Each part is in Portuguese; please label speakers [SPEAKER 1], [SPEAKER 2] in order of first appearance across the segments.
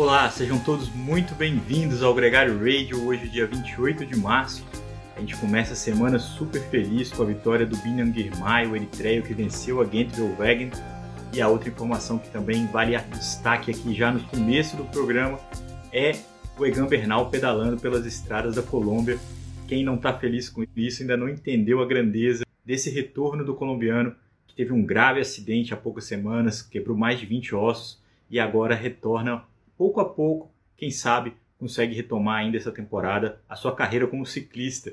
[SPEAKER 1] Olá, sejam todos muito bem-vindos ao Gregário Radio. Hoje, dia 28 de março, a gente começa a semana super feliz com a vitória do Binyam Girmay, o eritreio que venceu a Gent Wagen. E a outra informação que também vale destaque aqui já no começo do programa é o Egan Bernal pedalando pelas estradas da Colômbia. Quem não está feliz com isso ainda não entendeu a grandeza desse retorno do colombiano que teve um grave acidente há poucas semanas, quebrou mais de 20 ossos e agora retorna pouco a pouco, quem sabe, consegue retomar ainda essa temporada a sua carreira como ciclista.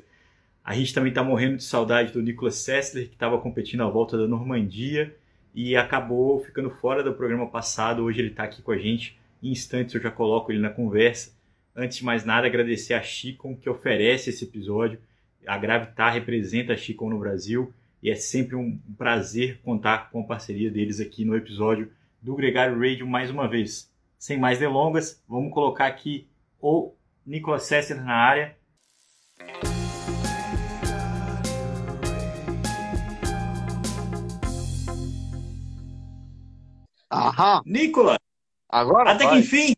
[SPEAKER 1] A gente também está morrendo de saudade do Nicolas Sessler, que estava competindo à volta da Normandia e acabou ficando fora do programa passado. Hoje ele está aqui com a gente. Em instantes eu já coloco ele na conversa. Antes de mais nada, agradecer a Chicon que oferece esse episódio. A Gravitar representa a Chicon no Brasil e é sempre um prazer contar com a parceria deles aqui no episódio do Gregário Radio mais uma vez sem mais delongas, vamos colocar aqui o Nicolas Sessler na área.
[SPEAKER 2] Aham.
[SPEAKER 1] Nicolas!
[SPEAKER 2] Agora
[SPEAKER 1] Até
[SPEAKER 2] vai.
[SPEAKER 1] que enfim,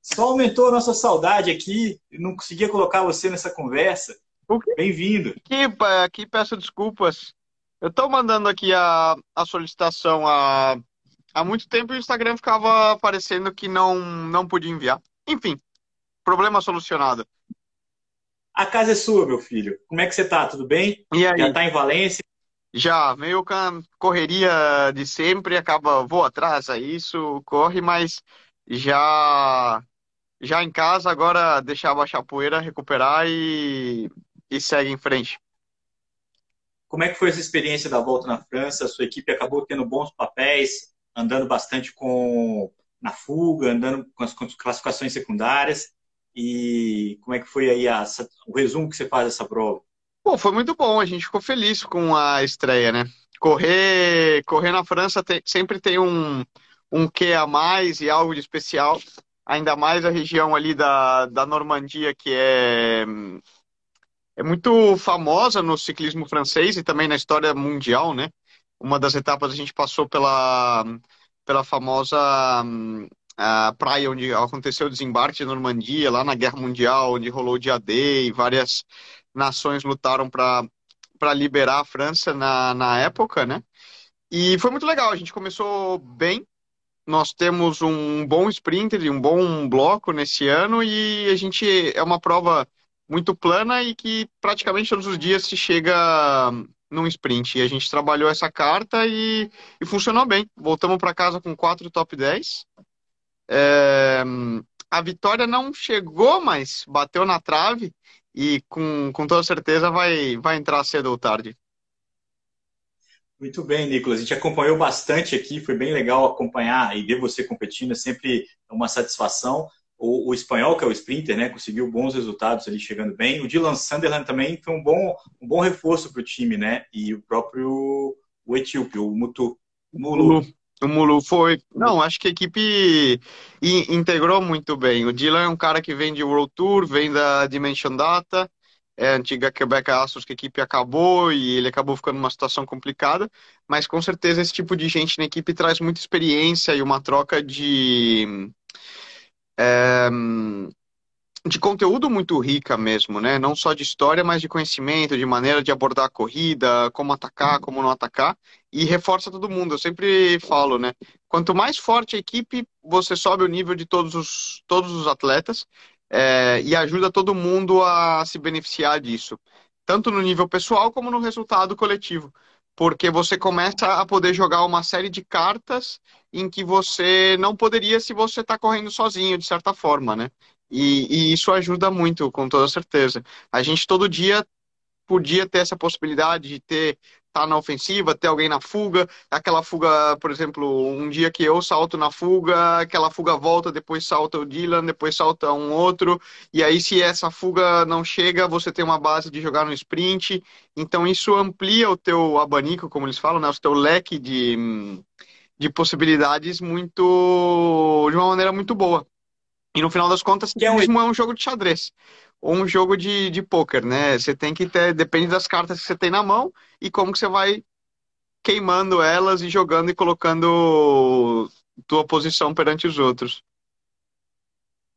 [SPEAKER 1] só aumentou a nossa saudade aqui. Não conseguia colocar você nessa conversa. Bem-vindo.
[SPEAKER 2] Aqui, aqui peço desculpas. Eu estou mandando aqui a, a solicitação há, há muito tempo o Instagram ficava aparecendo que não, não podia enviar. Enfim, problema solucionado.
[SPEAKER 1] A casa é sua, meu filho. Como é que você tá? Tudo bem?
[SPEAKER 2] E aí?
[SPEAKER 1] Já tá em Valência?
[SPEAKER 2] Já, meio com a correria de sempre, acaba, vou atrás, é isso, corre, mas já já em casa, agora deixar baixar a poeira, recuperar e, e segue em frente.
[SPEAKER 1] Como é que foi essa experiência da volta na França? A sua equipe acabou tendo bons papéis, andando bastante com na fuga, andando com as classificações secundárias. E como é que foi aí a, o resumo que você faz dessa prova?
[SPEAKER 2] Pô, foi muito bom, a gente ficou feliz com a estreia, né? Correr, correr na França tem, sempre tem um, um quê a mais e algo de especial, ainda mais a região ali da, da Normandia, que é, é muito famosa no ciclismo francês e também na história mundial, né? Uma das etapas a gente passou pela, pela famosa a praia onde aconteceu o desembarque de Normandia, lá na Guerra Mundial, onde rolou o dia D e várias nações lutaram para liberar a França na, na época, né? E foi muito legal, a gente começou bem. Nós temos um bom sprinter e um bom bloco nesse ano e a gente é uma prova muito plana e que praticamente todos os dias se chega num sprint. E a gente trabalhou essa carta e, e funcionou bem. Voltamos para casa com quatro top 10. É, a vitória não chegou, mas bateu na trave e com, com toda certeza vai, vai entrar cedo ou tarde.
[SPEAKER 1] Muito bem, Nicolas. A gente acompanhou bastante aqui, foi bem legal acompanhar e ver você competindo, é sempre uma satisfação. O, o espanhol, que é o sprinter, né, conseguiu bons resultados ali, chegando bem. O Dylan Sunderland também foi um bom, um bom reforço para o time, né? E o próprio o etíope, o Mutu.
[SPEAKER 2] Mulu. O Mulu foi. Não, acho que a equipe integrou muito bem. O Dylan é um cara que vem de World Tour, vem da Dimension Data, é a antiga Quebec Astros que a equipe acabou e ele acabou ficando numa situação complicada. Mas com certeza esse tipo de gente na equipe traz muita experiência e uma troca de. É, de conteúdo muito rica mesmo, né? Não só de história, mas de conhecimento, de maneira de abordar a corrida, como atacar, como não atacar, e reforça todo mundo. Eu sempre falo, né? Quanto mais forte a equipe, você sobe o nível de todos os, todos os atletas é, e ajuda todo mundo a se beneficiar disso, tanto no nível pessoal como no resultado coletivo. Porque você começa a poder jogar uma série de cartas em que você não poderia se você está correndo sozinho, de certa forma, né? E, e, isso ajuda muito, com toda certeza. A gente todo dia podia ter essa possibilidade de ter tá na ofensiva, ter alguém na fuga, aquela fuga, por exemplo, um dia que eu salto na fuga, aquela fuga volta, depois salta o Dylan, depois salta um outro, e aí se essa fuga não chega, você tem uma base de jogar no sprint, então isso amplia o teu abanico, como eles falam, né, o teu leque de, de possibilidades muito, de uma maneira muito boa. E no final das contas, é um... é um jogo de xadrez ou um jogo de, de pôquer, né? Você tem que ter, depende das cartas que você tem na mão e como que você vai queimando elas e jogando e colocando tua posição perante os outros.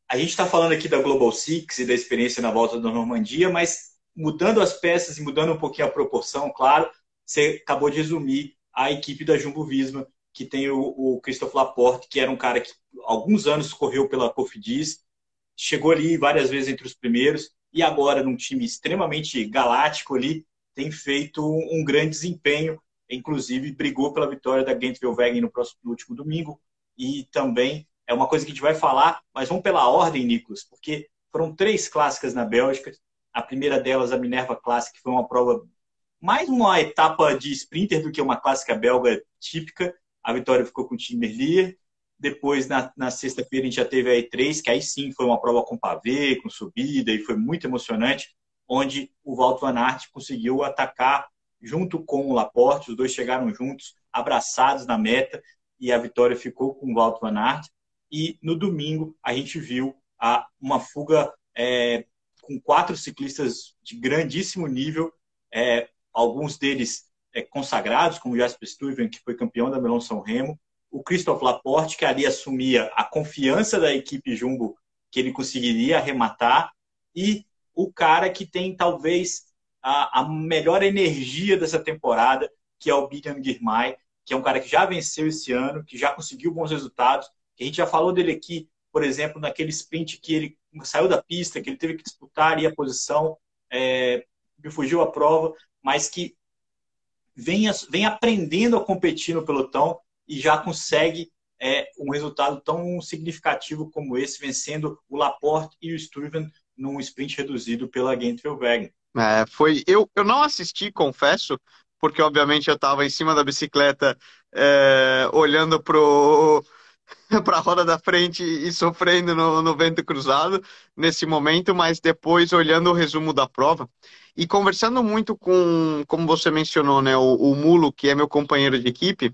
[SPEAKER 1] a gente está falando aqui da Global Six e da experiência na volta da Normandia, mas mudando as peças e mudando um pouquinho a proporção, claro, você acabou de resumir a equipe da Jumbo Visma, que tem o, o Christophe Laporte, que era um cara que alguns anos correu pela Cofidis, chegou ali várias vezes entre os primeiros, e agora num time extremamente galáctico ali, tem feito um grande desempenho, inclusive brigou pela vitória da Gent Wevelgem no próximo no último domingo, e também é uma coisa que a gente vai falar, mas vamos pela ordem, Nicolas, porque foram três clássicas na Bélgica. A primeira delas, a Minerva Classic, foi uma prova mais uma etapa de sprinter do que uma clássica belga típica. A vitória ficou com o Tim Merlier. Depois, na, na sexta-feira, a gente já teve a E3, que aí sim foi uma prova com pavê, com subida, e foi muito emocionante, onde o Walt Van Aert conseguiu atacar junto com o Laporte, os dois chegaram juntos, abraçados na meta, e a vitória ficou com o Walt Van Aert. E no domingo a gente viu a, uma fuga é, com quatro ciclistas de grandíssimo nível, é, alguns deles é, consagrados, como Jasper Stuyven, que foi campeão da Melon São Remo, o Christophe Laporte, que ali assumia a confiança da equipe Jumbo que ele conseguiria arrematar, e o cara que tem talvez a, a melhor energia dessa temporada, que é o Bijan Girmay, que é um cara que já venceu esse ano, que já conseguiu bons resultados, a gente já falou dele aqui, por exemplo, naquele sprint que ele saiu da pista, que ele teve que disputar ali a posição, é, me fugiu a prova, mas que vem, vem aprendendo a competir no pelotão e já consegue é, um resultado tão significativo como esse, vencendo o Laporte e o Stuyven num sprint reduzido pela Gent-Wevelgem.
[SPEAKER 2] É, foi, eu, eu não assisti, confesso, porque obviamente eu estava em cima da bicicleta é, olhando pro para a roda da frente e sofrendo no, no, vento cruzado nesse momento, mas depois olhando o resumo da prova e conversando muito com, como você mencionou, né, o, o Mulo, que é meu companheiro de equipe,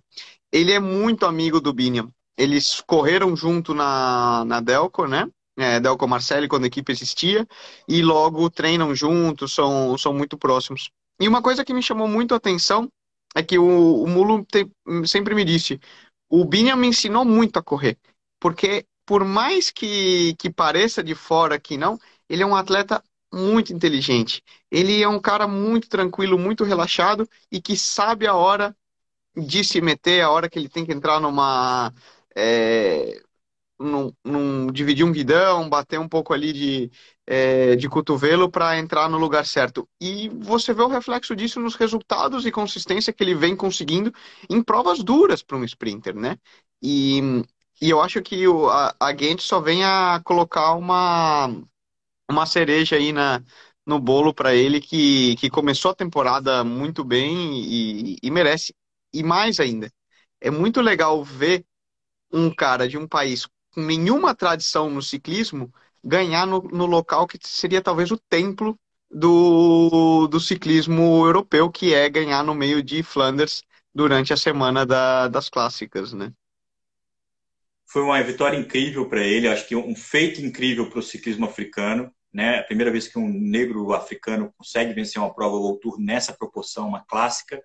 [SPEAKER 2] ele é muito amigo do Biniam. Eles correram junto na, na Delco, né? É, Delco Marcelli, quando a equipe existia, e logo treinam juntos, são, são muito próximos. E uma coisa que me chamou muito a atenção é que o, o Mulo te, sempre me disse: o Binham me ensinou muito a correr, porque por mais que, que pareça de fora que não, ele é um atleta muito inteligente. Ele é um cara muito tranquilo, muito relaxado e que sabe a hora de se meter, a hora que ele tem que entrar numa. É, num, num, dividir um guidão, bater um pouco ali de, é, de cotovelo para entrar no lugar certo. E você vê o reflexo disso nos resultados e consistência que ele vem conseguindo em provas duras para um sprinter, né? E, e eu acho que o, a, a só vem a colocar uma, uma cereja aí na, no bolo para ele que, que começou a temporada muito bem e, e merece. E mais ainda, é muito legal ver um cara de um país com nenhuma tradição no ciclismo ganhar no, no local que seria talvez o templo do, do ciclismo europeu, que é ganhar no meio de Flanders durante a semana da, das clássicas, né?
[SPEAKER 1] Foi uma vitória incrível para ele, acho que um feito incrível para o ciclismo africano, né? A primeira vez que um negro africano consegue vencer uma prova World Tour nessa proporção, uma clássica,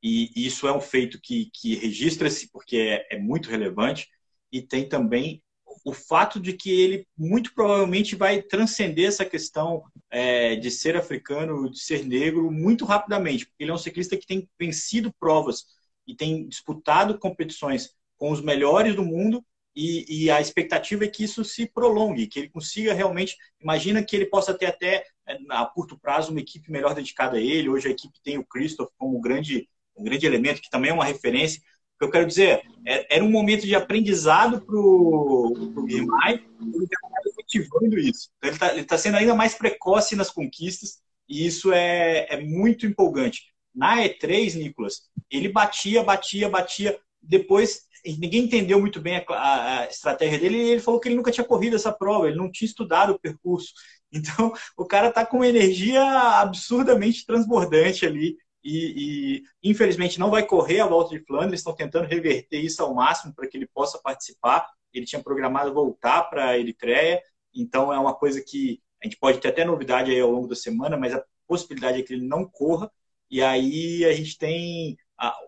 [SPEAKER 1] e isso é um feito que, que registra-se porque é, é muito relevante e tem também o fato de que ele muito provavelmente vai transcender essa questão é, de ser africano, de ser negro, muito rapidamente, ele é um ciclista que tem vencido provas e tem disputado competições com os melhores do mundo e, e, a expectativa é que isso se prolongue, que ele consiga realmente. Imagina que ele possa ter até é, a curto prazo uma equipe melhor dedicada a ele. Hoje a equipe tem o Christoph como grande, um grande elemento, que também é uma referência o que eu quero dizer é, era um momento de aprendizado para o Guimai, ele está efetivando isso. Então, ele está tá sendo ainda mais precoce nas conquistas, e isso é, é muito empolgante. Na E3, Nicolas, ele batia, batia, batia. Depois, ninguém entendeu muito bem a, a, estratégia dele e ele falou que ele nunca tinha corrido essa prova, ele não tinha estudado o percurso. Então, o cara está com energia absurdamente transbordante ali e, e, infelizmente não vai correr a volta de Flandres, estão tentando reverter isso ao máximo para que ele possa participar. Ele tinha programado voltar para a Eritreia, então é uma coisa que a gente pode ter até novidade aí ao longo da semana, mas a possibilidade é que ele não corra. E aí a gente tem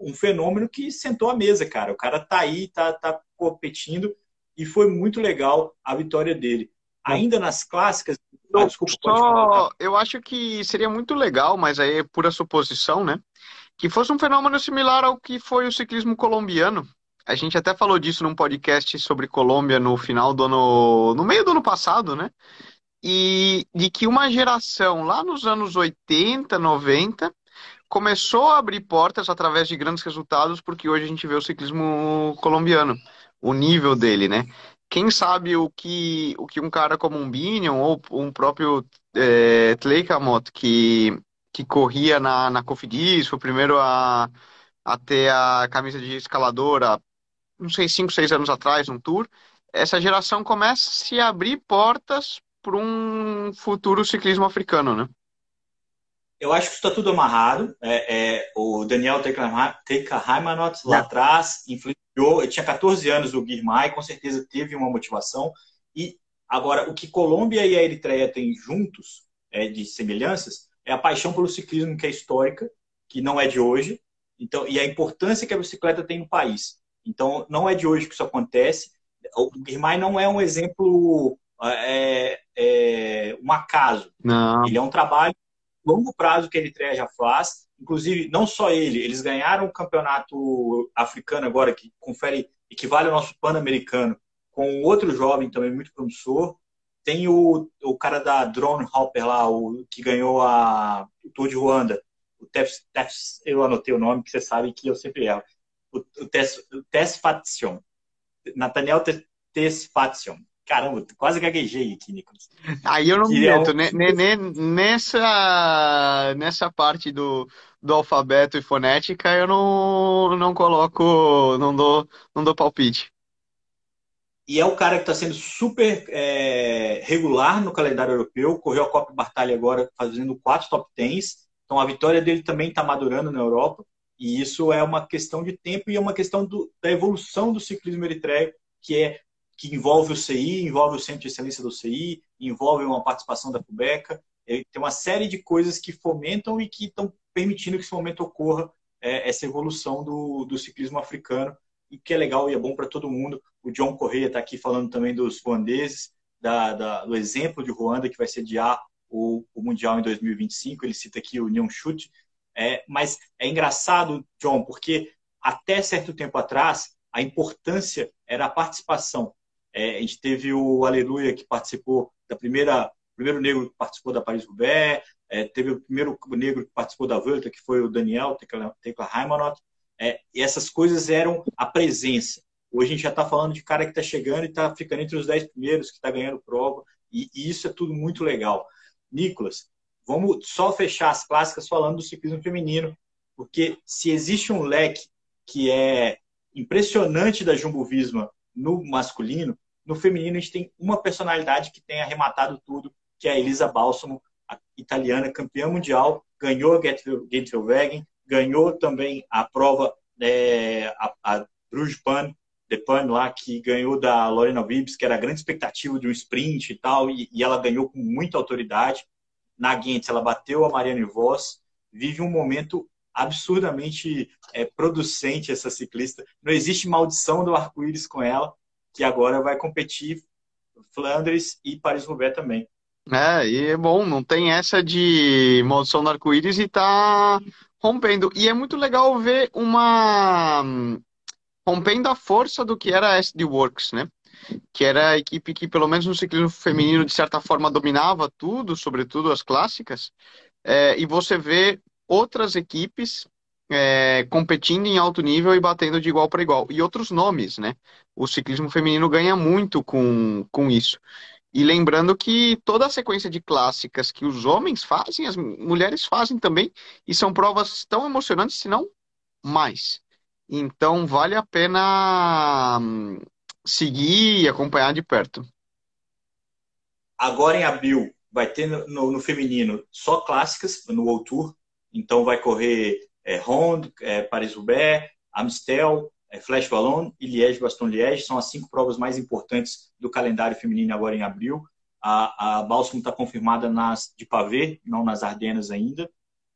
[SPEAKER 1] um fenômeno que sentou a mesa, cara. O cara tá aí, tá, tá competindo e foi muito legal a vitória dele. ainda nas clássicas.
[SPEAKER 2] Ah, desculpa, Só, eu acho que seria muito legal, mas aí é pura suposição, né? Que fosse um fenômeno similar ao que foi o ciclismo colombiano. A gente até falou disso num podcast sobre Colômbia no final do ano. no meio do ano passado, né? E de que uma geração lá nos anos 80, 90 começou a abrir portas através de grandes resultados, porque hoje a gente vê o ciclismo colombiano, o nível dele, né? Quem sabe o que, o que um cara como um Binion ou um próprio é, Tleikamot, que, que corria na, na Cofidis, foi o primeiro a, a ter a camisa de escaladora, não sei, 5, 6 anos atrás, num tour, essa geração começa a se abrir portas para um futuro ciclismo africano, né?
[SPEAKER 1] Eu acho que está tudo amarrado. É, é, o Daniel Teika Heimanot lá atrás influenciou. Ele tinha 14 anos o Guirmay, com certeza teve uma motivação. E agora, o que Colômbia e a Eritreia têm juntos é, de semelhanças é a paixão pelo ciclismo que é histórica, que não é de hoje. Então, e a importância que a bicicleta tem no país. Então, não é de hoje que isso acontece. O Guirmay não é um exemplo, é, é, um acaso.
[SPEAKER 2] Não.
[SPEAKER 1] Ele é um trabalho longo prazo que a Eritreia já faz. Inclusive, não só ele, eles ganharam o campeonato africano agora, que confere, equivale ao nosso pan-americano, com outro jovem também muito promissor. Tem o, o cara da Drone Hopper lá, o, que ganhou a, o Tour de Ruanda. O Tef, eu anotei o nome, que você sabe que eu sempre erro. O, o Tess, Fation. Nathaniel Tess Fation. Caramba, quase gaguejei aqui, Nicolas.
[SPEAKER 2] Aí eu não me meto. Um... Nessa, nessa parte do, do alfabeto e fonética, eu não, não coloco, não dou, não dou palpite.
[SPEAKER 1] E é o cara que está sendo super é, regular no calendário europeu. Correu a Copa Bartalha agora, fazendo quatro top tens. Então a vitória dele também está madurando na Europa. E isso é uma questão de tempo e é uma questão do, da evolução do ciclismo eritreio, que é que envolve o CI, envolve o Centro de Excelência do CI, envolve uma participação da FUBECA. Tem uma série de coisas que fomentam e que estão permitindo que esse momento ocorra, é, essa evolução do, do ciclismo africano, e que é legal e é bom para todo mundo. O John Correia está aqui falando também dos ruandeses, da, da, do exemplo de Ruanda, que vai sediar o, o Mundial em 2025. Ele cita aqui o Nyon Chute. É, mas é engraçado, John, porque até certo tempo atrás, a importância era a participação é, a gente teve o Aleluia, que participou da primeira, primeiro negro que participou da Paris-Roubaix, é, teve o primeiro negro que participou da Volta, que foi o Daniel Tecla Heimanot. É, e essas coisas eram a presença. Hoje a gente já está falando de cara que está chegando e está ficando entre os dez primeiros, que está ganhando prova, e, e, isso é tudo muito legal. Nicolas, vamos só fechar as clássicas falando do ciclismo feminino, porque se existe um leque que é impressionante da Jumbo Visma no masculino, no feminino, a gente tem uma personalidade que tem arrematado tudo, que é a Elisa Balsamo, a italiana campeã mundial, ganhou a Gent-Wevelgem, ganhou também a prova, é, a, a Bruges Pan, Pan lá, que ganhou da Lorena Vibbs, que era a grande expectativa de um sprint e tal, e, e ela ganhou com muita autoridade. Na Gent, ela bateu a Marianne Voss, vive um momento absurdamente é, producente essa ciclista. Não existe maldição do arco-íris com ela que agora vai competir Flandres e Paris-Roubaix também.
[SPEAKER 2] É, e é bom, não tem essa de maldição do arco-íris e tá rompendo. E é muito legal ver uma rompendo a força do que era a SD Works, né? Que era a equipe que, pelo menos no ciclismo feminino, de certa forma dominava tudo, sobretudo as clássicas. É, e você vê outras equipes é, competindo em alto nível e batendo de igual para igual. E outros nomes, né? O ciclismo feminino ganha muito com, com isso. E lembrando que toda a sequência de clássicas que os homens fazem, as mulheres fazem também, e são provas tão emocionantes, se não mais. Então vale a pena hum, seguir e acompanhar de perto.
[SPEAKER 1] Agora em abril vai ter no, no, no feminino só clássicas no World Tour, então vai correr é, Ronde, é, Paris-Roubaix, Amstel, é, Flash Wallon e Liège-Bastogne-Liège são as cinco provas mais importantes do calendário feminino agora em abril. A, a Balsam está confirmada nas de pavê, não nas Ardenas ainda,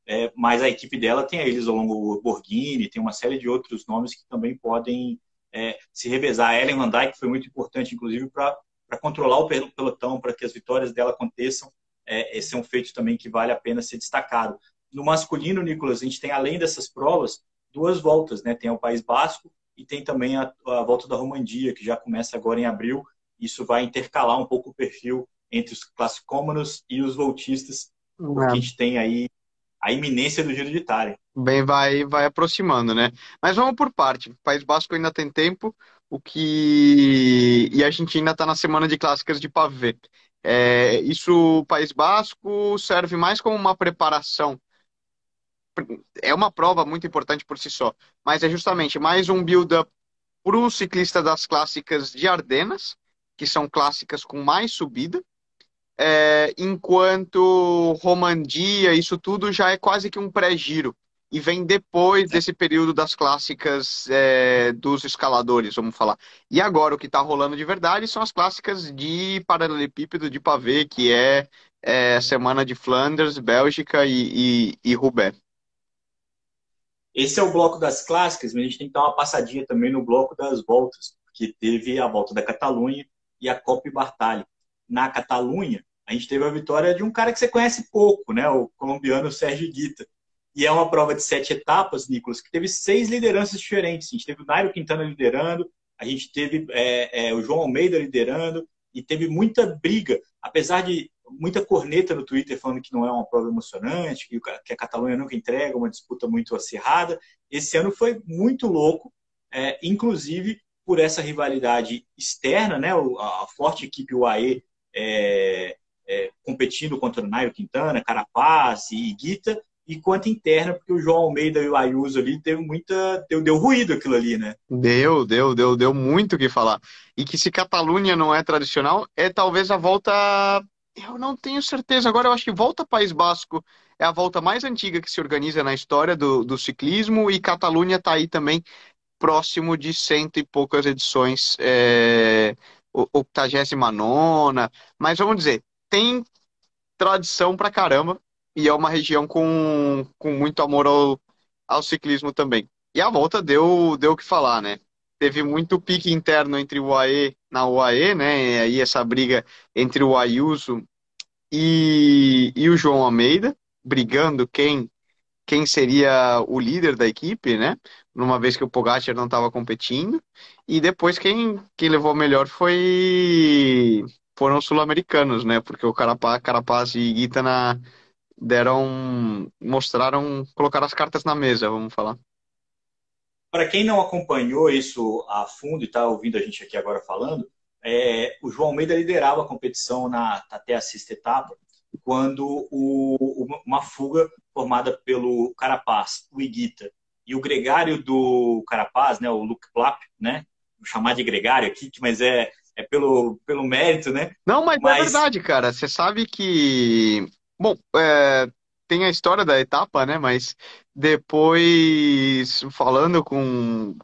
[SPEAKER 1] é, mas a equipe dela tem a Elisa Longo Borghini, tem uma série de outros nomes que também podem é, se revezar. A Ellen Van Dijk foi muito importante, inclusive, para controlar o pelotão, para que as vitórias dela aconteçam. É, esse é um feito também que vale a pena ser destacado. No masculino, Nicolas, a gente tem, além dessas provas, duas voltas, né? Tem o País Basco e tem também a, a volta da Romandia, que já começa agora em abril. Isso vai intercalar um pouco o perfil entre os classicômanos e os voltistas, porque a gente tem aí a iminência do Giro de Itália.
[SPEAKER 2] Bem, vai, vai aproximando, né? Mas vamos por parte. O País Basco ainda tem tempo, o que e a gente ainda está na semana de clássicas de pavê. É, isso, o País Basco serve mais como uma preparação. É uma prova muito importante por si só, mas é justamente mais um build-up para o ciclista das clássicas de Ardenas, que são clássicas com mais subida, é, enquanto Romandia, isso tudo já é quase que um pré-giro e vem depois desse período das clássicas é, dos escaladores, vamos falar. E agora o que está rolando de verdade são as clássicas de paralelepípedo de pavê, que é, é Semana de Flanders, Bélgica e, e, e Roubaix.
[SPEAKER 1] Esse é o bloco das clássicas, mas a gente tem que dar uma passadinha também no bloco das voltas, porque teve a volta da Catalunha e a Copa Bartali. Na Catalunha, a gente teve a vitória de um cara que você conhece pouco, né? O colombiano Sérgio Guita e é uma prova de sete etapas, Nicolas, que teve seis lideranças diferentes. A gente teve o Nairo Quintana liderando, a gente teve é, é, o João Almeida liderando, e teve muita briga, apesar de muita corneta no Twitter falando que não é uma prova emocionante, que a Catalunha nunca entrega, uma disputa muito acirrada. Esse ano foi muito louco, é, inclusive por essa rivalidade externa, né? A forte equipe UAE é, é, competindo contra o Nairo Quintana, Carapaz e Guita, e quanto interna, porque o João Almeida e o Ayuso ali teve muita. Deu, deu ruído aquilo ali, né?
[SPEAKER 2] Deu, deu, deu, deu muito o que falar. E que se Catalunha não é tradicional, é talvez a volta. Eu não tenho certeza. Agora eu acho que volta País Basco é a volta mais antiga que se organiza na história do, do ciclismo e Catalunha está aí também próximo de cento e poucas edições, é, 89, mas vamos dizer, tem tradição pra caramba e é uma região com, com muito amor ao, ao ciclismo também. E a volta deu deu o que falar, né? Teve muito pique interno entre o UAE na UAE, né? E aí essa briga entre o Ayuso e, e o João Almeida, brigando quem quem seria o líder da equipe, né? Numa vez que o Pogacar não estava competindo. E depois quem, quem levou melhor foi foram os sul-americanos, né? Porque o Carapaz, Carapaz e Guita na, deram, mostraram, colocaram as cartas na mesa, vamos falar.
[SPEAKER 1] Para quem não acompanhou isso a fundo e está ouvindo a gente aqui agora falando, é, o João Almeida liderava a competição na até a sexta etapa, quando o, uma fuga formada pelo Carapaz, o Iguita e o gregário do Carapaz, né, o Luke Plap, né, vou chamar de gregário aqui, mas é, é pelo, pelo mérito, né?
[SPEAKER 2] Não, mas, mas... é verdade, cara. Você sabe que Bom, é, tem a história da etapa, né? Mas depois, falando com,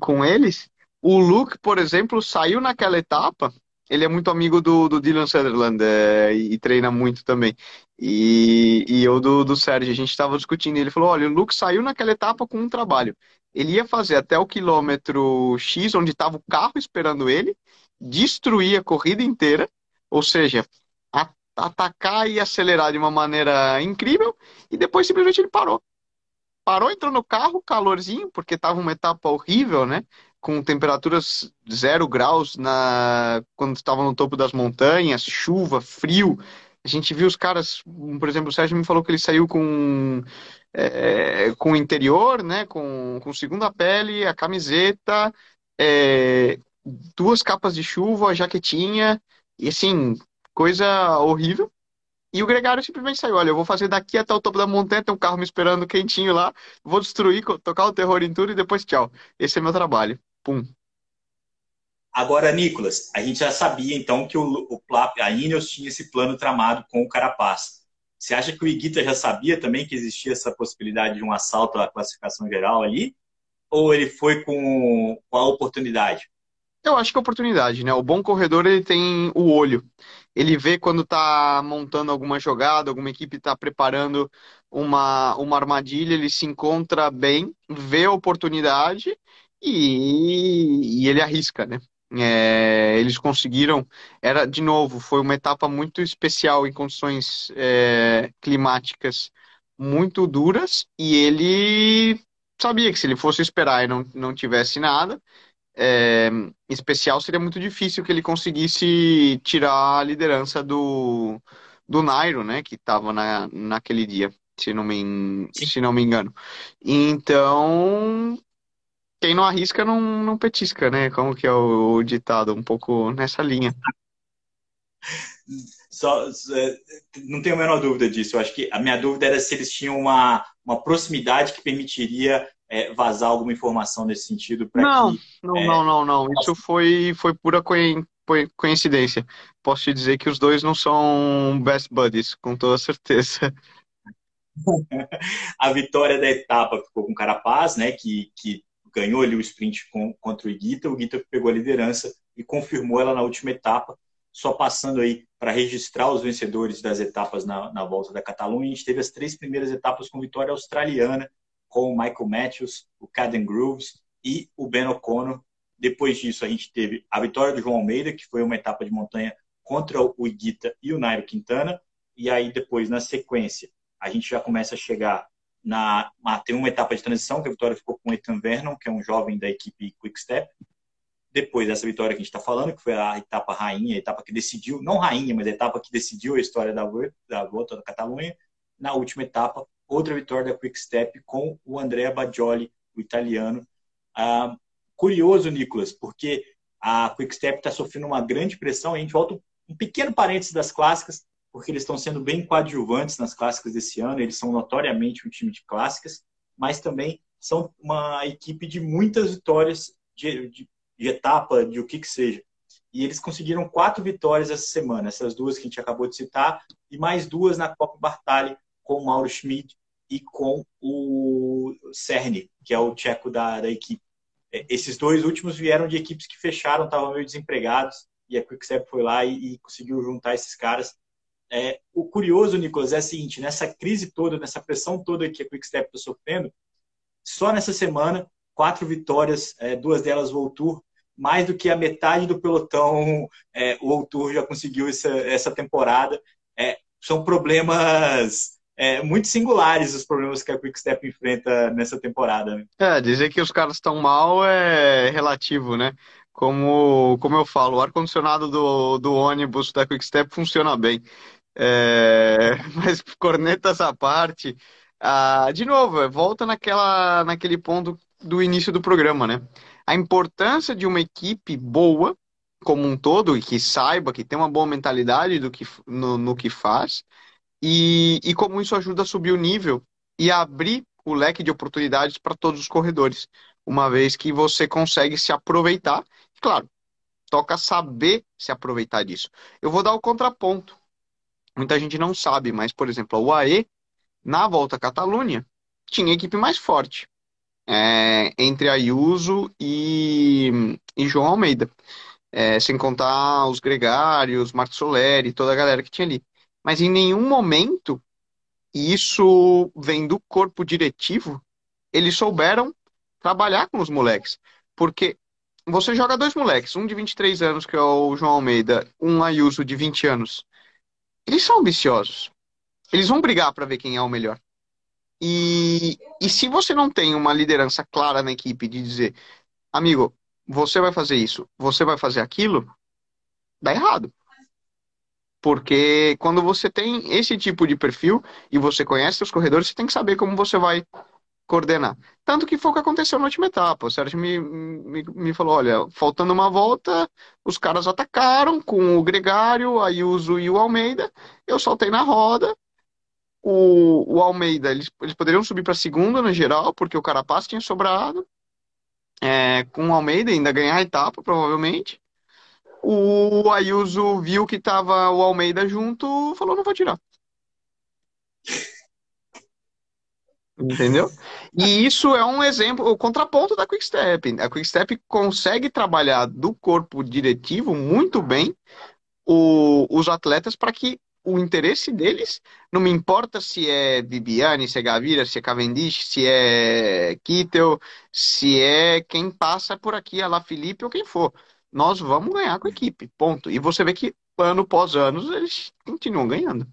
[SPEAKER 2] com eles, o Luke, por exemplo, saiu naquela etapa. Ele é muito amigo do, do Dylan Sutherland é, e treina muito também. E, e eu do, do Sérgio, a gente estava discutindo. Ele falou: olha, o Luke saiu naquela etapa com um trabalho. Ele ia fazer até o quilômetro X, onde estava o carro esperando ele, destruir a corrida inteira, ou seja, atacar e acelerar de uma maneira incrível e depois simplesmente ele parou. Parou, entrou no carro, calorzinho, porque estava uma etapa horrível, né? Com temperaturas zero graus na... quando estava no topo das montanhas, chuva, frio. A gente viu os caras, por exemplo, o Sérgio me falou que ele saiu com é, com o interior, né? Com, com segunda pele, a camiseta, é, duas capas de chuva, a jaquetinha, e assim, coisa horrível. E o Gregário simplesmente saiu: olha, eu vou fazer daqui até o topo da montanha, tem um carro me esperando quentinho lá, vou destruir, tocar o terror em tudo e depois tchau. Esse é meu trabalho. Pum.
[SPEAKER 1] Agora, Nicolas, a gente já sabia então que o, o a Ineos tinha esse plano tramado com o Carapaz. Você acha que o Iguita já sabia também que existia essa possibilidade de um assalto à classificação geral ali? Ou ele foi com, com a oportunidade?
[SPEAKER 2] Eu acho que é oportunidade, né? O bom corredor ele tem o olho. Ele vê quando está montando alguma jogada, alguma equipe está preparando uma, uma armadilha, ele se encontra bem, vê a oportunidade e, e ele arrisca, né? É, eles conseguiram, era de novo, foi uma etapa muito especial em condições é, climáticas muito duras e ele sabia que se ele fosse esperar e não, não tivesse nada é, especial, seria muito difícil que ele conseguisse tirar a liderança do, do Nairo, né, que estava na, naquele dia, se não, me, se não me engano. Então, quem não arrisca não, não petisca, né? Como que é o, o ditado? Um pouco nessa linha.
[SPEAKER 1] Só, é, não tenho a menor dúvida disso. Eu acho que a minha dúvida era se eles tinham uma, uma proximidade que permitiria é, vazar alguma informação nesse sentido.
[SPEAKER 2] Não,
[SPEAKER 1] que,
[SPEAKER 2] não, é... não, não, não. Isso foi, foi pura coincidência. Posso te dizer que os dois não são best buddies, com toda certeza.
[SPEAKER 1] a vitória da etapa ficou com o Carapaz, né, que, que ganhou ali o sprint com, contra o Iguita. O Iguita pegou a liderança e confirmou ela na última etapa só passando aí para registrar os vencedores das etapas na, na volta da Catalunha. A gente teve as três primeiras etapas com vitória australiana, com o Michael Matthews, o Caden Grooves e o Ben O'Connor. Depois disso, a gente teve a vitória do João Almeida, que foi uma etapa de montanha contra o Iguita e o Nairo Quintana. E aí, depois, na sequência, a gente já começa a chegar na. Tem uma etapa de transição, que a vitória ficou com o Ethan Vernon, que é um jovem da equipe Quick Step depois dessa vitória que a gente está falando, que foi a etapa rainha, a etapa que decidiu, não rainha, mas a etapa que decidiu a história da, da volta da Catalunha, na última etapa, outra vitória da Quick Step com o Andrea Bajoli, o italiano. Ah, curioso, Nicolas, porque a Quick Step está sofrendo uma grande pressão, a gente volta um pequeno parênteses das clássicas, porque eles estão sendo bem coadjuvantes nas clássicas desse ano, eles são notoriamente um time de clássicas, mas também são uma equipe de muitas vitórias de, de de etapa, de o que que seja. E eles conseguiram quatro vitórias essa semana, essas duas que a gente acabou de citar, e mais duas na Copa Bartali com o Mauro Schmidt e com o Cerny, que é o tcheco da, da equipe. É, esses dois últimos vieram de equipes que fecharam, estavam meio desempregados, e a Quickstep foi lá e, e conseguiu juntar esses caras. É, o curioso, Nicolas, é o seguinte: nessa crise toda, nessa pressão toda que a Quickstep está sofrendo, só nessa semana quatro vitórias, é, duas delas Tour, mais do que a metade do pelotão é, o Tour já conseguiu essa, essa temporada. É, são problemas é, muito singulares os problemas que a Quickstep enfrenta nessa temporada. Né?
[SPEAKER 2] É, dizer que os caras estão mal é relativo, né? Como, como eu falo, o ar-condicionado do, do ônibus da Quickstep funciona bem. É, mas cornetas à parte, ah, de novo, volta naquela, naquele ponto do início do programa, né? A importância de uma equipe boa, como um todo, e que saiba, que tem uma boa mentalidade do que, no, no que faz, e, e como isso ajuda a subir o nível e abrir o leque de oportunidades para todos os corredores, uma vez que você consegue se aproveitar. Claro, toca saber se aproveitar disso. Eu vou dar o contraponto. Muita gente não sabe, mas, por exemplo, a UAE, na volta à Catalunha, tinha equipe mais forte é, entre Ayuso e, e João Almeida. É, sem contar os gregários, Marcos Soleri, toda a galera que tinha ali. Mas em nenhum momento isso vem do corpo diretivo, eles souberam trabalhar com os moleques. Porque você joga dois moleques, um de 23 anos, que é o João Almeida, um Ayuso de 20 anos. Eles são ambiciosos. Eles vão brigar para ver quem é o melhor. E, e se você não tem uma liderança clara na equipe de dizer, amigo, você vai fazer isso, você vai fazer aquilo, dá errado. Porque quando você tem esse tipo de perfil e você conhece os corredores, você tem que saber como você vai coordenar. Tanto que foi o que aconteceu na última etapa. O Sérgio me, me, me falou: olha, faltando uma volta, os caras atacaram com o Gregário, a Ayuso e o Almeida. Eu soltei na roda, o, o Almeida, eles, eles poderiam subir para segunda no geral, porque o Carapaz tinha sobrado. É, com o Almeida ainda ganhar a etapa, provavelmente. O Ayuso viu que tava o Almeida junto, falou, não vou tirar. Entendeu? E isso é um exemplo, o contraponto da Quickstep. A Quickstep consegue trabalhar do corpo diretivo muito bem o, os atletas para que o interesse deles, não me importa se é Viviane, se é Gavira, se é Cavendish, se é Kittel, se é quem passa por aqui, a La Felipe ou quem for. Nós vamos ganhar com a equipe, ponto. E você vê que ano após ano eles continuam ganhando.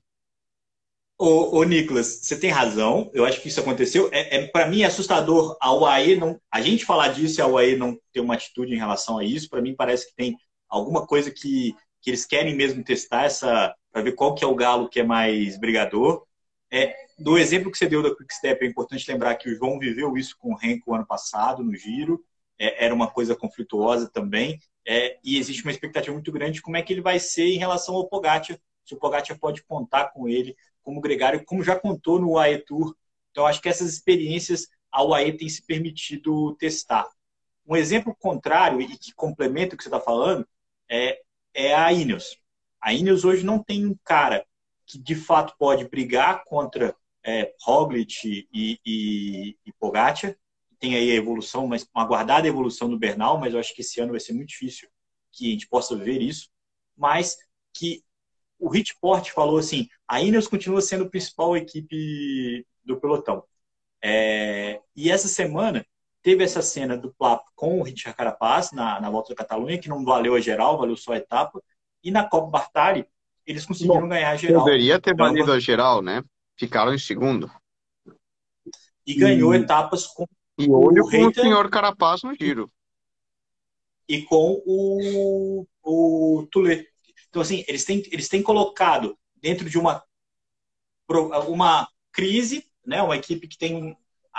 [SPEAKER 1] Ô, ô, Nicolas, você tem razão. Eu acho que isso aconteceu. É, é para mim é assustador a UAE não. A gente falar disso e a UAE não ter uma atitude em relação a isso. Para mim parece que tem alguma coisa que, que eles querem mesmo testar essa para ver qual que é o galo que é mais brigador. É, do exemplo que você deu da Quickstep, é importante lembrar que o João viveu isso com o Renko ano passado no Giro. É, era uma coisa conflituosa também. É, e existe uma expectativa muito grande de como é que ele vai ser em relação ao Pogacar. Se o Pogacar pode contar com ele como gregário, como já contou no UAE Tour. Então, acho que essas experiências a UAE tem se permitido testar. Um exemplo contrário e que complementa o que você está falando é, é a Ineos. A Ineos hoje não tem um cara que de fato pode brigar contra é, Roglic e, e, e Pogacar. Tem aí a evolução, mas uma aguardada evolução do Bernal, mas eu acho que esse ano vai ser muito difícil que a gente possa ver isso. Mas que o Hitport falou assim: a Ineos continua sendo a principal equipe do pelotão. É, e essa semana teve essa cena do Plap com o Richard Carapaz na, na volta da Catalunha, que não valeu a geral, valeu só a etapa. E na Copa Bartali, eles conseguiram Bom, ganhar a geral.
[SPEAKER 2] Poderia ter então, valido a geral, né? Ficaram em segundo.
[SPEAKER 1] E ganhou e... etapas com
[SPEAKER 2] e olho o, com o senhor Carapaz no giro.
[SPEAKER 1] E com o, o Tulé. Então, assim, eles têm, eles têm colocado dentro de uma, uma crise, né, uma equipe que tem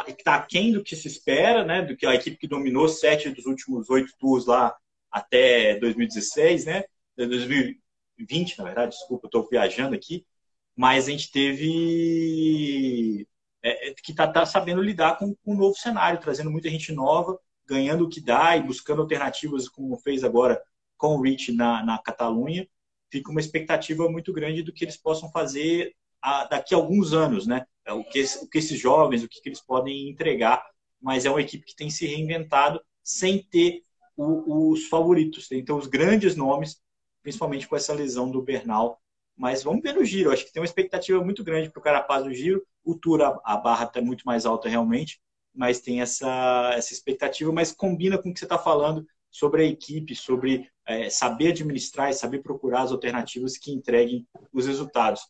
[SPEAKER 1] que está aquém do que se espera, né, do que a equipe que dominou sete dos últimos oito tours lá até 2016, né, 2020, na verdade, desculpa, estou viajando aqui, mas a gente teve é, é que está tá sabendo lidar com, com um novo cenário, trazendo muita gente nova, ganhando o que dá e buscando alternativas, como fez agora com o Rich na, na Catalunha, fica uma expectativa muito grande do que eles possam fazer a, daqui a alguns anos, né? É, o que, o que esses jovens, o que, que eles podem entregar, mas é uma equipe que tem se reinventado sem ter o, os favoritos, então os grandes nomes, principalmente com essa lesão do Bernal. Mas vamos ver no giro, acho que tem uma expectativa muito grande para o Carapaz no giro. O Tour, a, barra está muito mais alta realmente, mas tem essa, essa expectativa, mas combina com o que você está falando sobre a equipe, sobre é, saber administrar e saber procurar as alternativas que entreguem os resultados.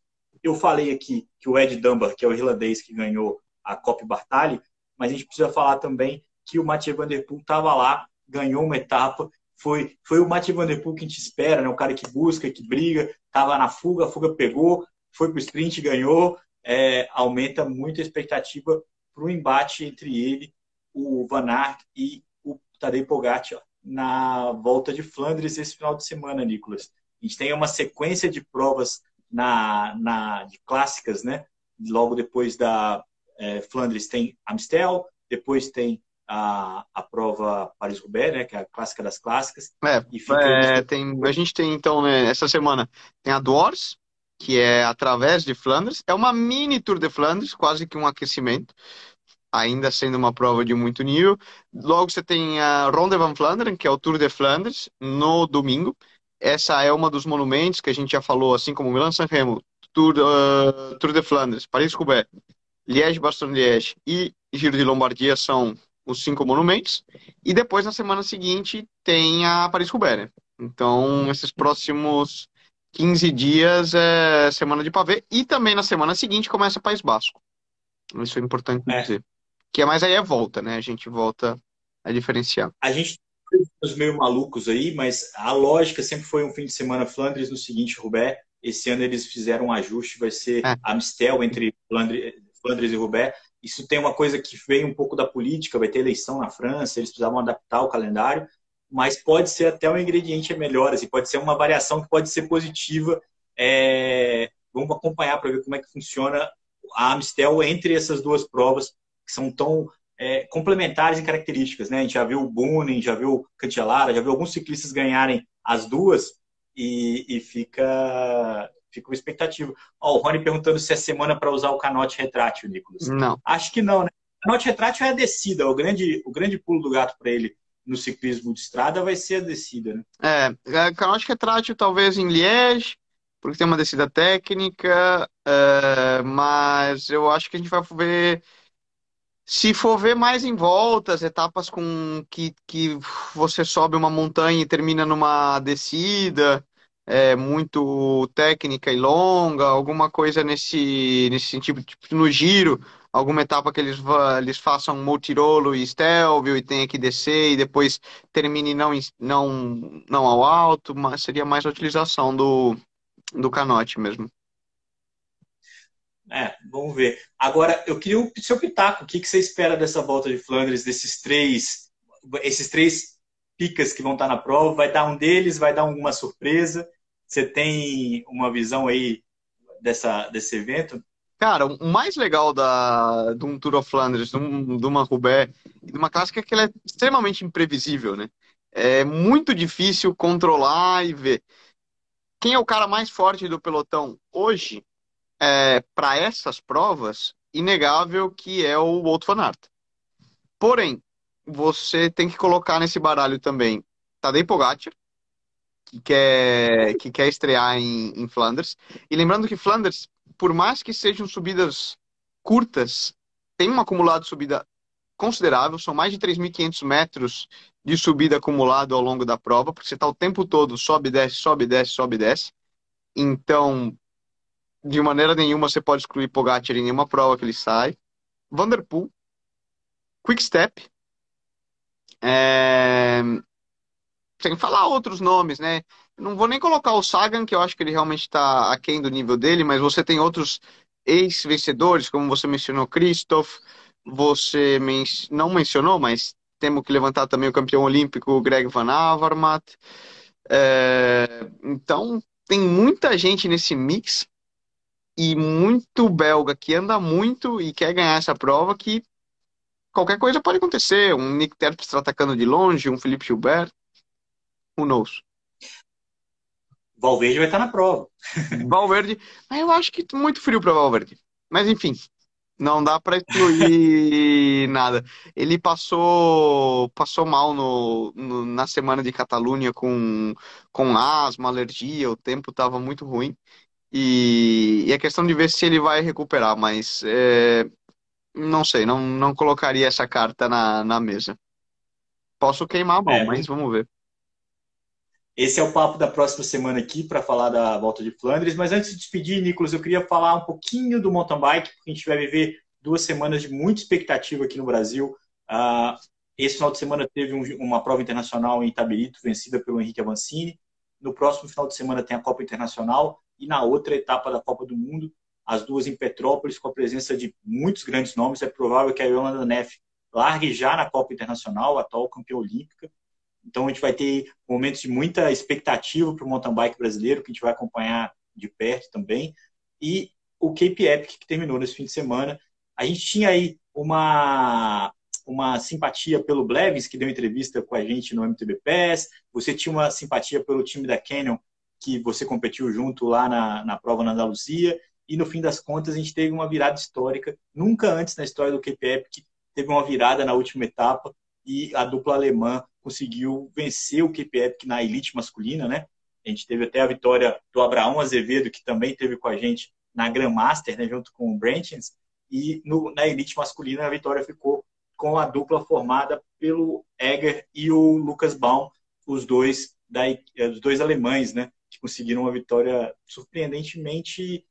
[SPEAKER 1] Eu falei aqui que o Ed Dunbar, que é o irlandês que ganhou a Copa Bartali, mas a gente precisa falar também que o Mathieu Van Der Poel estava lá, ganhou uma etapa, foi, foi o Mathieu Van Der Poel que a gente espera, né? o cara que busca, que briga, estava na fuga, a fuga pegou, foi para o sprint e ganhou, é, aumenta muito a expectativa para o embate entre ele, o Van Aert e o Tadej Pogacar na volta de Flandres esse final de semana, Nicolas. A gente tem uma sequência de provas na, na de clássicas, né? Logo depois da é, Flandres tem Amstel, depois tem a, a prova Paris-Roubaix, né? Que é a clássica das clássicas.
[SPEAKER 2] É, e é, tem, a gente tem então né, essa semana tem a Dwars, que é através de Flandres, é uma mini Tour de Flandres, quase que um aquecimento ainda sendo uma prova de muito nível. Logo você tem a Ronde van Vlaanderen, que é o Tour de Flandres, no domingo. Essa é uma dos monumentos que a gente já falou, assim como Milan-San Remo, Tour, uh, Tour de Flandres, Paris-Roubaix, Liège-Bastogne-Liège e Giro de Lombardia são os cinco monumentos. E depois, na semana seguinte, tem a Paris-Roubaix, né? Então, esses próximos 15 dias é semana de pavê. E também na semana seguinte começa País Basco. Isso é importante é. dizer. Que é mais aí é volta, né? A gente volta a diferenciar.
[SPEAKER 1] A gente os meio malucos aí, mas a lógica sempre foi um fim de semana Flandres no seguinte, Roubaix. Esse ano eles fizeram um ajuste, vai ser é. Amstel entre Flandres, Flandres e Roubaix. Isso tem uma coisa que veio um pouco da política, vai ter eleição na França, eles precisavam adaptar o calendário, mas pode ser até um ingrediente melhor, assim, pode ser uma variação que pode ser positiva. É... Vamos acompanhar para ver como é que funciona a Amstel entre essas duas provas que são tão é, complementares em características. Né? A gente já viu o Bunin, já viu o Cancellara, já viu alguns ciclistas ganharem as duas e, e fica, fica uma expectativa. Ó, o Rony perguntando se é semana para usar o canote retrátil, Nicolas.
[SPEAKER 2] Não.
[SPEAKER 1] Acho que não, né? O canote retrátil é a descida. O grande, o grande pulo do gato para ele no ciclismo de estrada vai ser a descida, né?
[SPEAKER 2] É, é canote retrátil talvez em Liège, porque tem uma descida técnica, é, mas eu acho que a gente vai ver Se for ver mais em voltas, etapas com que, que você sobe uma montanha e termina numa descida, é, muito técnica e longa, alguma coisa nesse, nesse sentido, tipo, no giro, alguma etapa que eles, eles façam Multirolo e Stelvio e tenha que descer e depois termine não, não, não ao alto, mas seria mais a utilização do, do canote mesmo.
[SPEAKER 1] É, vamos ver. Agora, eu queria o seu pitaco. O que, que você espera dessa volta de Flandres, desses três, esses três picas que vão estar na prova? Vai dar um deles? Vai dar alguma surpresa? Você tem uma visão aí dessa, desse evento?
[SPEAKER 2] Cara, o mais legal da, de um Tour of Flanders, de, um, de uma Roubaix, de uma clássica é que ela é extremamente imprevisível, né? É muito difícil controlar e ver. Quem é o cara mais forte do pelotão hoje, é, para essas provas, inegável que é o Wout van Aert. Porém, você tem que colocar nesse baralho também Tadej Pogacar, que quer, que quer estrear em, em Flanders. E lembrando que Flanders por mais que sejam subidas curtas, tem um acumulado de subida considerável, são mais de 3.500 metros de subida acumulado ao longo da prova, porque você está o tempo todo sobe, desce, sobe, desce, sobe, desce. Então, de maneira nenhuma você pode excluir Pogacar em nenhuma prova que ele sai. Vanderpool, Quick Step, é... sem falar outros nomes, né? Não vou nem colocar o Sagan, que eu acho que ele realmente está aquém do nível dele, mas você tem outros ex-vencedores, como você mencionou, Christoph, você men não mencionou, mas temos que levantar também o campeão olímpico Greg Van Avermaet. É, então, tem muita gente nesse mix e muito belga que anda muito e quer ganhar essa prova que qualquer coisa pode acontecer. Um Nick Terpstra atacando de longe, um Felipe Gilbert, who knows?
[SPEAKER 1] Valverde vai estar na prova.
[SPEAKER 2] Valverde, mas eu acho que muito frio para Valverde. Mas enfim, não dá para excluir nada. Ele passou passou mal no, no, na semana de Catalunha com, com asma, alergia, o tempo estava muito ruim. E, e é questão de ver se ele vai recuperar, mas é, não sei, não, não colocaria essa carta na, na mesa. Posso queimar a mão, é, mas vamos ver.
[SPEAKER 1] Esse é o papo da próxima semana aqui para falar da volta de Flandres. Mas antes de despedir, Nicolas, eu queria falar um pouquinho do mountain bike, porque a gente vai viver duas semanas de muita expectativa aqui no Brasil. Uh, esse final de semana teve um, uma prova internacional em Itabirito, vencida pelo Henrique Avancini. No próximo final de semana tem a Copa Internacional e na outra etapa da Copa do Mundo, as duas em Petrópolis, com a presença de muitos grandes nomes. É provável que a Yolanda Neff largue já na Copa Internacional, atual campeã olímpica. Então a gente vai ter momentos de muita expectativa para o mountain bike brasileiro, que a gente vai acompanhar de perto também. E o Cape Epic, que terminou nesse fim de semana. A gente tinha aí uma, uma simpatia pelo Blevins, que deu entrevista com a gente no MTB PES. Você tinha uma simpatia pelo time da Canyon, que você competiu junto lá na, na prova na Andaluzia. E no fim das contas, a gente teve uma virada histórica. Nunca antes na história do Cape Epic teve uma virada na última etapa e a dupla alemã conseguiu vencer o Cape Epic na elite masculina, né? A gente teve até a vitória do Abraão Azevedo, que também teve com a gente na Grandmaster, né, junto com o Branchins, e no, na elite masculina a vitória ficou com a dupla formada pelo Egger e o Lucas Baum, os dois da, os dois alemães, né, que conseguiram uma vitória surpreendentemente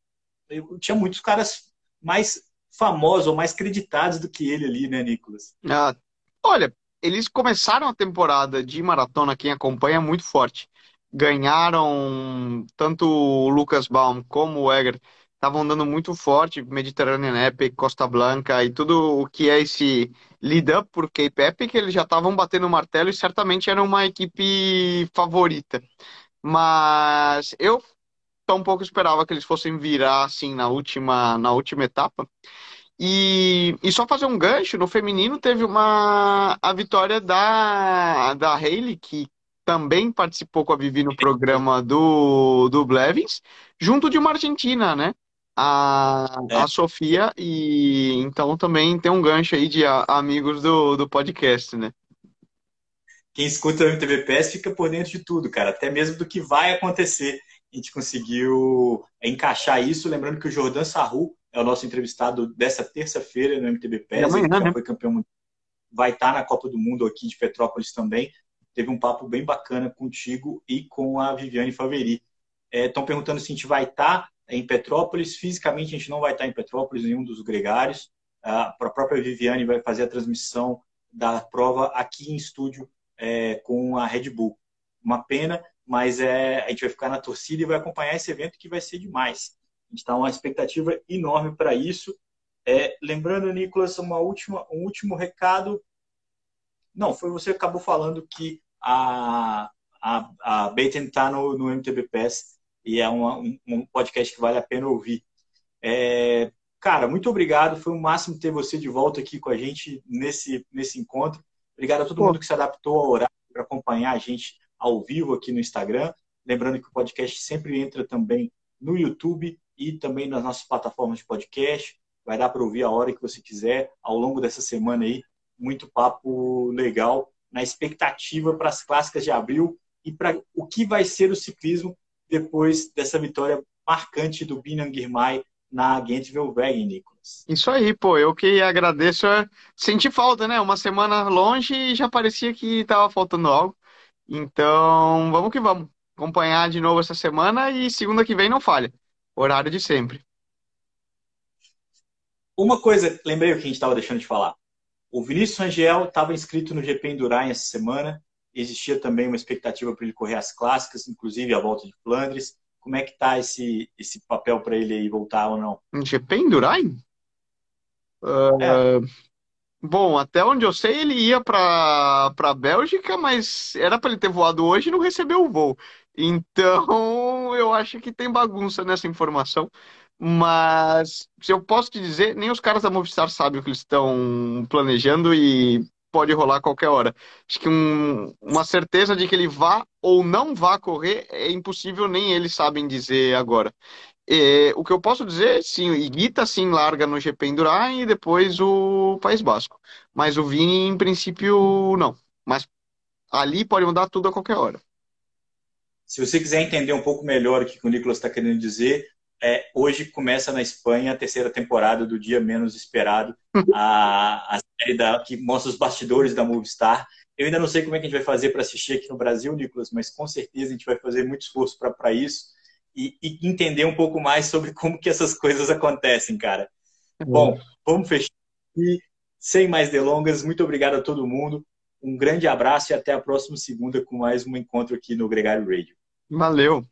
[SPEAKER 1] tinha muitos caras mais famosos ou mais creditados do que ele ali, né, Nicolas?
[SPEAKER 2] Ah, olha, eles começaram a temporada de maratona, quem acompanha, muito forte. Ganharam tanto o Lucas Baum como o Eger, estavam andando muito forte, Mediterranean Epic, Costa Blanca e tudo o que é esse lead-up por Cape Epic, eles já estavam batendo o martelo e certamente eram uma equipe favorita. Mas eu tão pouco esperava que eles fossem virar assim na última, na última etapa. E, e só fazer um gancho, no feminino teve uma a vitória da, da Hayley, que também participou com a Vivi no programa do, do Blevins, junto de uma argentina, né? A, é. a Sofia, e então também tem um gancho aí de a, amigos do, do podcast, né?
[SPEAKER 1] Quem escuta o MTVPS fica por dentro de tudo, cara, até mesmo do que vai acontecer. A gente conseguiu encaixar isso, lembrando que o Jordan Sarru é o nosso entrevistado dessa terça-feira no MTB PES,
[SPEAKER 2] amanhã,
[SPEAKER 1] ele já
[SPEAKER 2] né?
[SPEAKER 1] foi campeão vai estar na Copa do Mundo aqui de Petrópolis também. Teve um papo bem bacana contigo e com a Viviane Faveri. Estão é, perguntando se a gente vai estar em Petrópolis. Fisicamente, a gente não vai estar em Petrópolis, nenhum dos gregários. A própria Viviane vai fazer a transmissão da prova aqui em estúdio é, com a Red Bull. Uma pena, mas é, a gente vai ficar na torcida e vai acompanhar esse evento que vai ser demais. A gente está uma expectativa enorme para isso. É, lembrando, Nicolas, uma última, um último recado. Não, foi você que acabou falando que a, a, a Baten está no, no MTB Pass e é uma, um, um, podcast que vale a pena ouvir. É, cara, muito obrigado. Foi o um máximo ter você de volta aqui com a gente nesse, nesse encontro. Obrigado a todo Pô. mundo que se adaptou ao horário para acompanhar a gente ao vivo aqui no Instagram. Lembrando que o podcast sempre entra também no YouTube e também nas nossas plataformas de podcast. Vai dar para ouvir a hora que você quiser ao longo dessa semana aí. Muito papo legal na expectativa para as clássicas de abril e para o que vai ser o ciclismo depois dessa vitória marcante do Binan Girmay na Gentville Wagon, Nicolas.
[SPEAKER 2] Isso aí, pô. Eu que agradeço. Senti falta, né? Uma semana longe e já parecia que estava faltando algo. Então, vamos que vamos. Acompanhar de novo essa semana e segunda que vem não falha. Horário de sempre.
[SPEAKER 1] Uma coisa, lembrei o que a gente estava deixando de falar. O Vinícius Rangel estava inscrito no GP Endurain essa semana. Existia também uma expectativa para ele correr as clássicas, inclusive a volta de Flandres. Como é que está esse, esse papel para ele aí voltar ou não?
[SPEAKER 2] GP Endurain? Uh, é. Bom, até onde eu sei, ele ia para a Bélgica, mas era para ele ter voado hoje e não recebeu o voo. Então, eu acho que tem bagunça nessa informação. Mas, se eu posso te dizer, nem os caras da Movistar sabem o que eles estão planejando e pode rolar a qualquer hora. Acho que um, uma certeza de que ele vá ou não vá correr é impossível, nem eles sabem dizer agora. É, o que eu posso dizer, sim, o Iguita sim larga no GP Endurain e depois o País Basco. Mas o Vini, em princípio, não. Mas ali pode mudar tudo a qualquer hora.
[SPEAKER 1] Se você quiser entender um pouco melhor o que o Nicolas está querendo dizer, é, hoje começa na Espanha a terceira temporada do Dia Menos Esperado, a, a série da, que mostra os bastidores da Movistar. Eu ainda não sei como é que a gente vai fazer para assistir aqui no Brasil, Nicolas, mas com certeza a gente vai fazer muito esforço para isso e, e, entender um pouco mais sobre como que essas coisas acontecem, cara. É bom, vamos fechar e sem mais delongas, muito obrigado a todo mundo. Um grande abraço e até a próxima segunda com mais um encontro aqui no Gregário Radio.
[SPEAKER 2] Valeu!